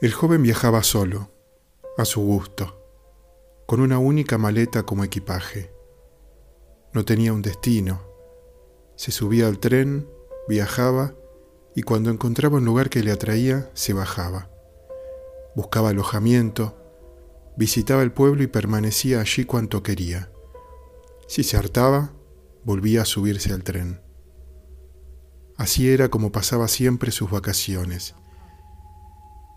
El joven viajaba solo, a su gusto, con una única maleta como equipaje. No tenía un destino. Se subía al tren, viajaba y cuando encontraba un lugar que le atraía, se bajaba. Buscaba alojamiento, visitaba el pueblo y permanecía allí cuanto quería. Si se hartaba, volvía a subirse al tren. Así era como pasaba siempre sus vacaciones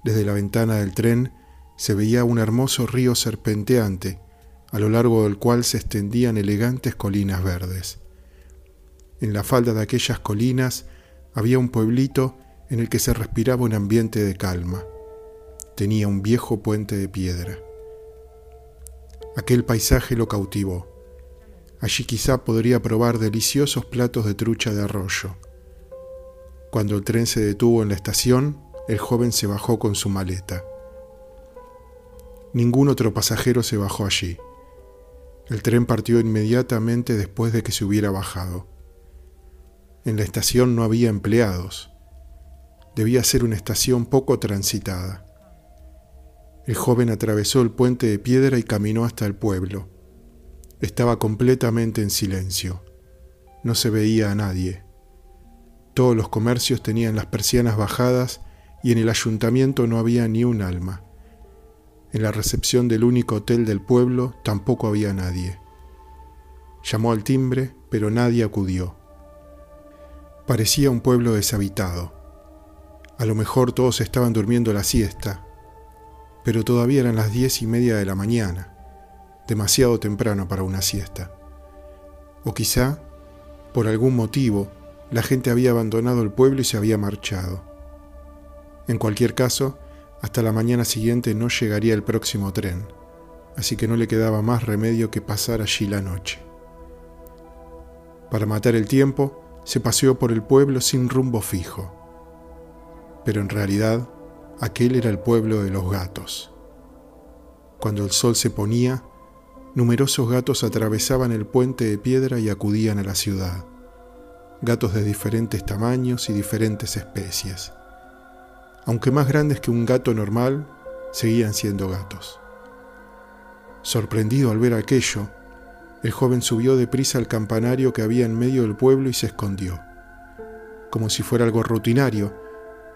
desde la ventana del tren se veía un hermoso río serpenteante, a lo largo del cual se extendían elegantes colinas verdes. En la falda de aquellas colinas había un pueblito en el que se respiraba un ambiente de calma. Tenía un viejo puente de piedra. Aquel paisaje lo cautivó. Allí quizá podría probar deliciosos platos de trucha de arroyo. Cuando el tren se detuvo en la estación, el joven se bajó con su maleta. Ningún otro pasajero se bajó allí. El tren partió inmediatamente después de que se hubiera bajado. En la estación no había empleados. Debía ser una estación poco transitada. El joven atravesó el puente de piedra y caminó hasta el pueblo. Estaba completamente en silencio. No se veía a nadie. Todos los comercios tenían las persianas bajadas y en el ayuntamiento no había ni un alma. En la recepción del único hotel del pueblo tampoco había nadie. Llamó al timbre, pero nadie acudió. Parecía un pueblo deshabitado. A lo mejor todos estaban durmiendo la siesta, pero todavía eran las diez y media de la mañana, demasiado temprano para una siesta. O quizá, por algún motivo, la gente había abandonado el pueblo y se había marchado. En cualquier caso, hasta la mañana siguiente no llegaría el próximo tren, así que no le quedaba más remedio que pasar allí la noche. Para matar el tiempo, se paseó por el pueblo sin rumbo fijo. Pero en realidad, aquel era el pueblo de los gatos. Cuando el sol se ponía, numerosos gatos atravesaban el puente de piedra y acudían a la ciudad. Gatos de diferentes tamaños y diferentes especies aunque más grandes que un gato normal, seguían siendo gatos. Sorprendido al ver aquello, el joven subió deprisa al campanario que había en medio del pueblo y se escondió. Como si fuera algo rutinario,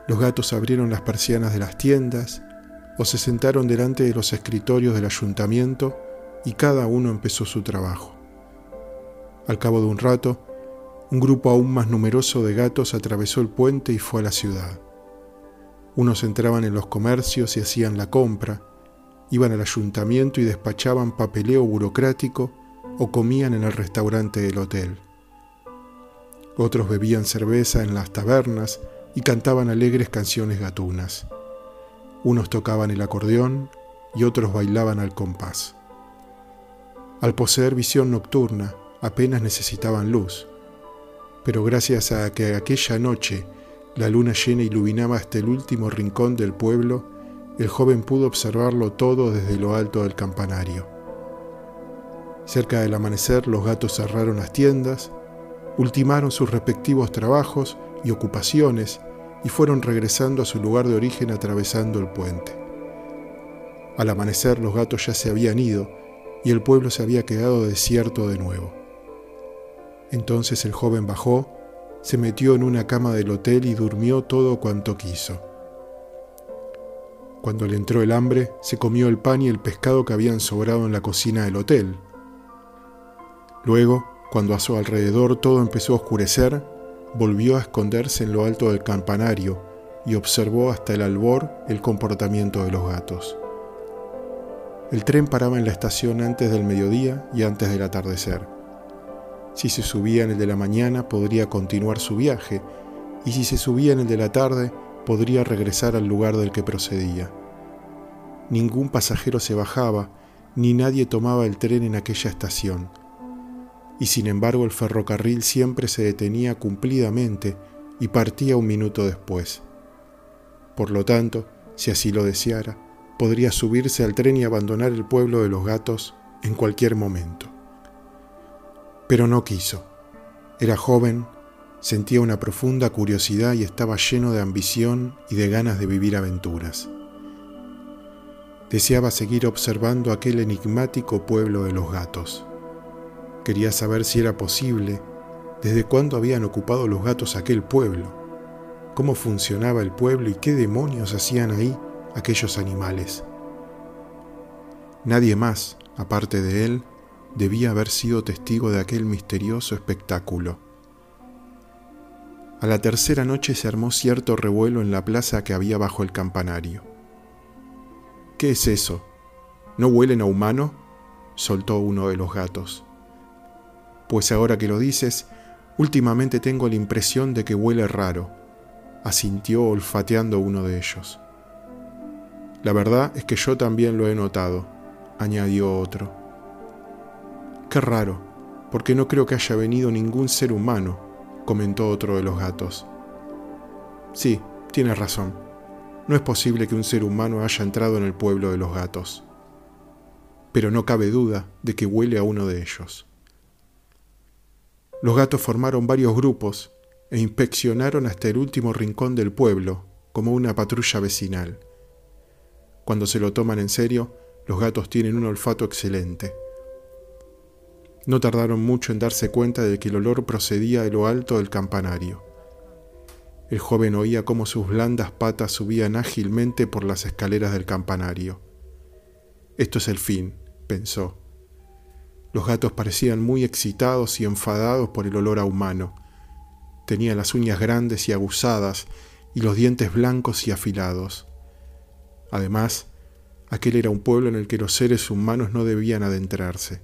los gatos abrieron las persianas de las tiendas o se sentaron delante de los escritorios del ayuntamiento y cada uno empezó su trabajo. Al cabo de un rato, un grupo aún más numeroso de gatos atravesó el puente y fue a la ciudad. Unos entraban en los comercios y hacían la compra, iban al ayuntamiento y despachaban papeleo burocrático o comían en el restaurante del hotel. Otros bebían cerveza en las tabernas y cantaban alegres canciones gatunas. Unos tocaban el acordeón y otros bailaban al compás. Al poseer visión nocturna, apenas necesitaban luz, pero gracias a que aquella noche la luna llena iluminaba hasta el último rincón del pueblo. El joven pudo observarlo todo desde lo alto del campanario. Cerca del amanecer los gatos cerraron las tiendas, ultimaron sus respectivos trabajos y ocupaciones y fueron regresando a su lugar de origen atravesando el puente. Al amanecer los gatos ya se habían ido y el pueblo se había quedado desierto de nuevo. Entonces el joven bajó se metió en una cama del hotel y durmió todo cuanto quiso. Cuando le entró el hambre, se comió el pan y el pescado que habían sobrado en la cocina del hotel. Luego, cuando a su alrededor todo empezó a oscurecer, volvió a esconderse en lo alto del campanario y observó hasta el albor el comportamiento de los gatos. El tren paraba en la estación antes del mediodía y antes del atardecer. Si se subía en el de la mañana podría continuar su viaje y si se subía en el de la tarde podría regresar al lugar del que procedía. Ningún pasajero se bajaba ni nadie tomaba el tren en aquella estación. Y sin embargo el ferrocarril siempre se detenía cumplidamente y partía un minuto después. Por lo tanto, si así lo deseara, podría subirse al tren y abandonar el pueblo de los gatos en cualquier momento pero no quiso. Era joven, sentía una profunda curiosidad y estaba lleno de ambición y de ganas de vivir aventuras. Deseaba seguir observando aquel enigmático pueblo de los gatos. Quería saber si era posible, desde cuándo habían ocupado los gatos aquel pueblo, cómo funcionaba el pueblo y qué demonios hacían ahí aquellos animales. Nadie más, aparte de él, debía haber sido testigo de aquel misterioso espectáculo. A la tercera noche se armó cierto revuelo en la plaza que había bajo el campanario. ¿Qué es eso? ¿No huelen a humano? soltó uno de los gatos. Pues ahora que lo dices, últimamente tengo la impresión de que huele raro, asintió olfateando uno de ellos. La verdad es que yo también lo he notado, añadió otro. Qué raro, porque no creo que haya venido ningún ser humano, comentó otro de los gatos. Sí, tienes razón. No es posible que un ser humano haya entrado en el pueblo de los gatos. Pero no cabe duda de que huele a uno de ellos. Los gatos formaron varios grupos e inspeccionaron hasta el último rincón del pueblo, como una patrulla vecinal. Cuando se lo toman en serio, los gatos tienen un olfato excelente. No tardaron mucho en darse cuenta de que el olor procedía de lo alto del campanario. El joven oía cómo sus blandas patas subían ágilmente por las escaleras del campanario. Esto es el fin, pensó. Los gatos parecían muy excitados y enfadados por el olor a humano. Tenían las uñas grandes y aguzadas y los dientes blancos y afilados. Además, aquel era un pueblo en el que los seres humanos no debían adentrarse.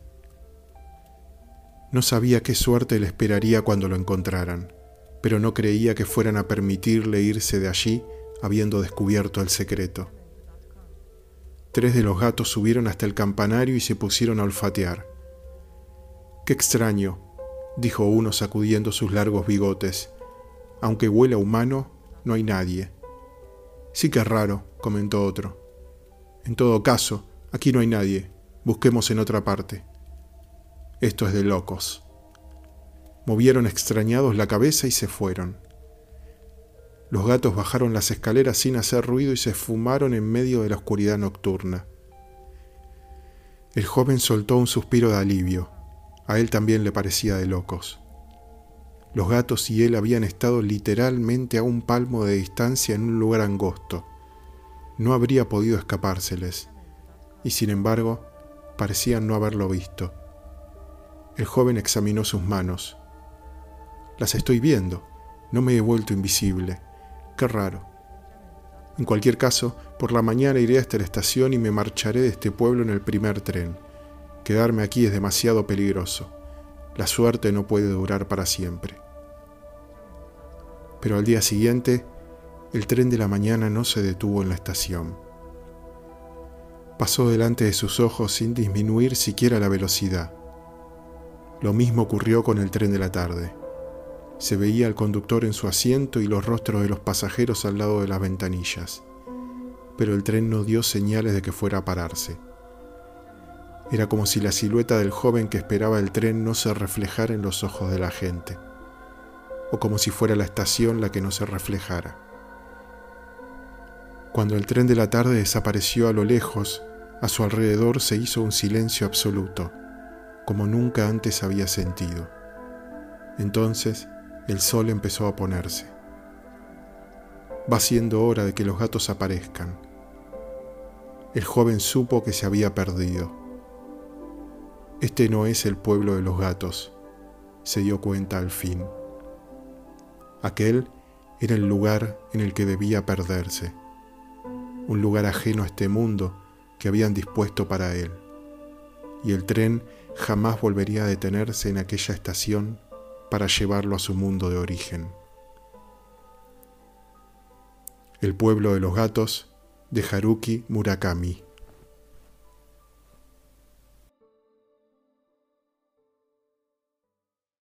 No sabía qué suerte le esperaría cuando lo encontraran, pero no creía que fueran a permitirle irse de allí habiendo descubierto el secreto. Tres de los gatos subieron hasta el campanario y se pusieron a olfatear. Qué extraño, dijo uno sacudiendo sus largos bigotes. Aunque huela humano, no hay nadie. Sí que es raro, comentó otro. En todo caso, aquí no hay nadie. Busquemos en otra parte. Esto es de locos. Movieron extrañados la cabeza y se fueron. Los gatos bajaron las escaleras sin hacer ruido y se esfumaron en medio de la oscuridad nocturna. El joven soltó un suspiro de alivio. A él también le parecía de locos. Los gatos y él habían estado literalmente a un palmo de distancia en un lugar angosto. No habría podido escapárseles, y sin embargo parecían no haberlo visto. El joven examinó sus manos. Las estoy viendo, no me he vuelto invisible. Qué raro. En cualquier caso, por la mañana iré hasta la estación y me marcharé de este pueblo en el primer tren. Quedarme aquí es demasiado peligroso. La suerte no puede durar para siempre. Pero al día siguiente, el tren de la mañana no se detuvo en la estación. Pasó delante de sus ojos sin disminuir siquiera la velocidad. Lo mismo ocurrió con el tren de la tarde. Se veía al conductor en su asiento y los rostros de los pasajeros al lado de las ventanillas, pero el tren no dio señales de que fuera a pararse. Era como si la silueta del joven que esperaba el tren no se reflejara en los ojos de la gente, o como si fuera la estación la que no se reflejara. Cuando el tren de la tarde desapareció a lo lejos, a su alrededor se hizo un silencio absoluto, como nunca antes había sentido. Entonces el sol empezó a ponerse. Va siendo hora de que los gatos aparezcan. El joven supo que se había perdido este no es el pueblo de los gatos, se dio cuenta al fin. Aquel era el lugar en el que debía perderse, un lugar ajeno a este mundo que habían dispuesto para él, y el tren jamás volvería a detenerse en aquella estación para llevarlo a su mundo de origen. El pueblo de los gatos de Haruki Murakami